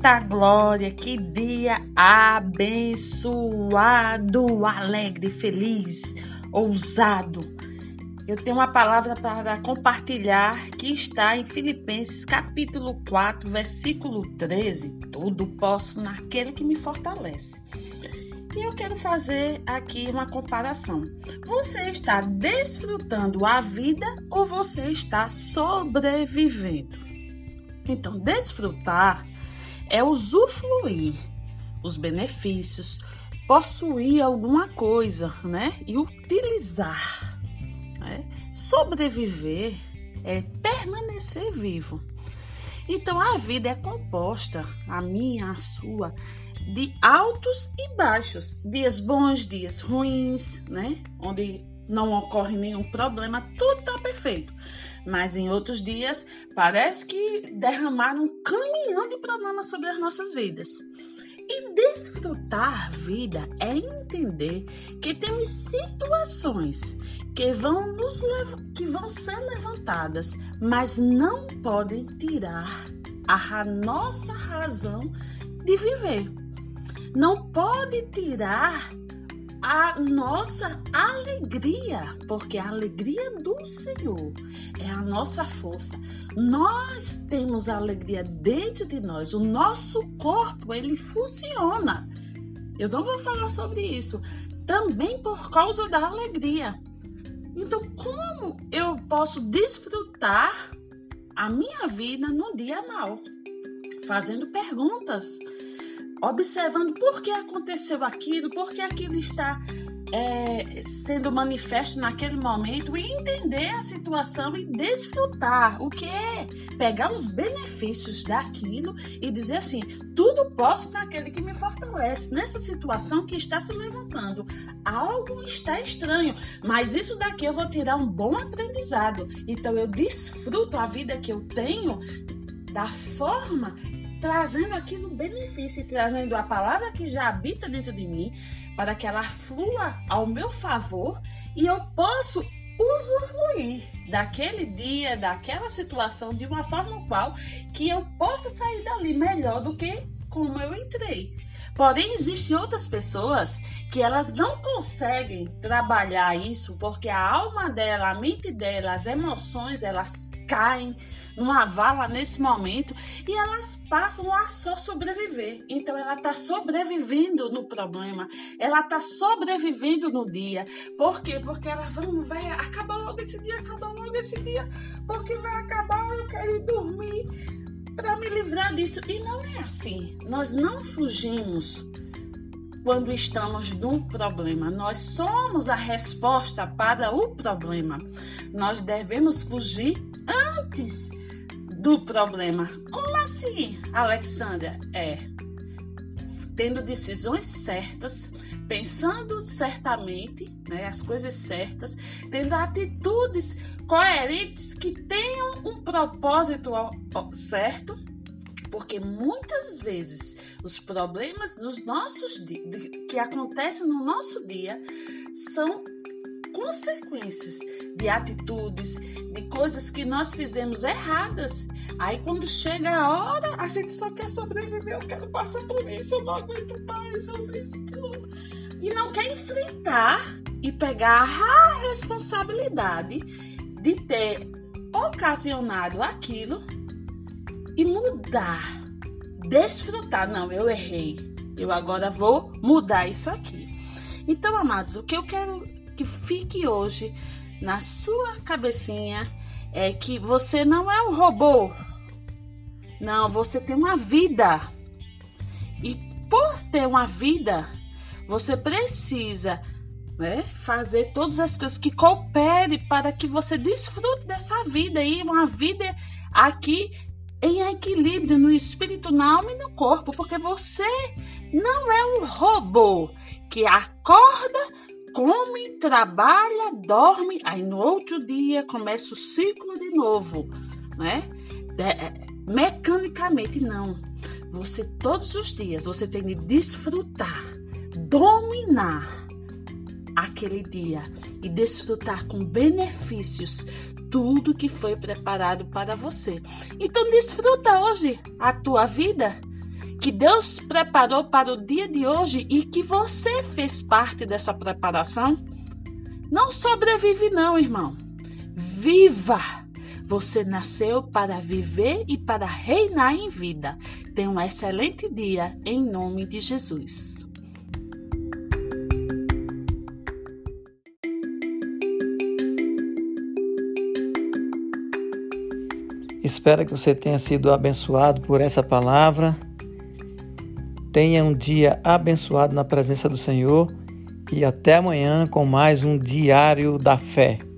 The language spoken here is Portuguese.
Eita glória, que dia abençoado, alegre, feliz, ousado. Eu tenho uma palavra para compartilhar que está em Filipenses capítulo 4, versículo 13. Tudo posso naquele que me fortalece. E eu quero fazer aqui uma comparação. Você está desfrutando a vida ou você está sobrevivendo? Então, desfrutar é usufruir os benefícios, possuir alguma coisa, né? E utilizar. Né? Sobreviver é permanecer vivo. Então a vida é composta, a minha, a sua, de altos e baixos, dias bons, dias ruins, né? Onde não ocorre nenhum problema, tudo está perfeito. Mas em outros dias, parece que derramaram um caminhão de problemas sobre as nossas vidas. E desfrutar vida é entender que temos situações que vão, nos que vão ser levantadas, mas não podem tirar a nossa razão de viver. Não pode tirar a nossa alegria, porque a alegria do Senhor é a nossa força. Nós temos a alegria dentro de nós, o nosso corpo ele funciona. Eu não vou falar sobre isso, também por causa da alegria. Então, como eu posso desfrutar a minha vida no dia mal? Fazendo perguntas observando por que aconteceu aquilo, por que aquilo está é, sendo manifesto naquele momento e entender a situação e desfrutar o que é pegar os benefícios daquilo e dizer assim: tudo posso naquele que me fortalece. Nessa situação que está se levantando, algo está estranho, mas isso daqui eu vou tirar um bom aprendizado. Então eu desfruto a vida que eu tenho da forma trazendo aquilo benefício trazendo a palavra que já habita dentro de mim para que ela flua ao meu favor e eu posso usufruir daquele dia, daquela situação de uma forma qual que eu possa sair dali melhor do que como eu entrei. Porém, existem outras pessoas que elas não conseguem trabalhar isso porque a alma dela, a mente dela, as emoções, elas caem numa vala nesse momento e elas passam a só sobreviver. Então ela está sobrevivendo no problema, ela está sobrevivendo no dia. Por quê? Porque ela vamos, vai acabar logo esse dia, acabar logo esse dia, porque vai acabar, eu quero ir dormir para me livrar disso. E não é assim. Nós não fugimos quando estamos num problema. Nós somos a resposta para o problema. Nós devemos fugir antes do problema. Como assim, Alexandra? É tendo decisões certas, pensando certamente, né, as coisas certas, tendo atitudes coerentes que tenham um propósito certo, porque muitas vezes os problemas nos nossos que acontecem no nosso dia são consequências de atitudes, de coisas que nós fizemos erradas. Aí quando chega a hora, a gente só quer sobreviver, eu quero passar por isso, eu não aguento mais, eu isso. E não quer enfrentar e pegar a responsabilidade de ter ocasionado aquilo e mudar, desfrutar. Não, eu errei. Eu agora vou mudar isso aqui. Então, amados, o que eu quero que fique hoje na sua cabecinha é que você não é um robô. Não, você tem uma vida. E por ter uma vida, você precisa né, fazer todas as coisas que coopere para que você desfrute dessa vida aí, uma vida aqui em equilíbrio no espírito, na alma e no corpo, porque você não é um robô que acorda, come, trabalha, dorme, aí no outro dia começa o ciclo de novo, né? De, é, mecanicamente não. Você todos os dias você tem de desfrutar, dominar aquele dia e desfrutar com benefícios tudo que foi preparado para você. Então desfruta hoje a tua vida que Deus preparou para o dia de hoje e que você fez parte dessa preparação. Não sobrevive não, irmão. Viva! Você nasceu para viver e para reinar em vida. Tenha um excelente dia em nome de Jesus. Espero que você tenha sido abençoado por essa palavra. Tenha um dia abençoado na presença do Senhor e até amanhã com mais um Diário da Fé.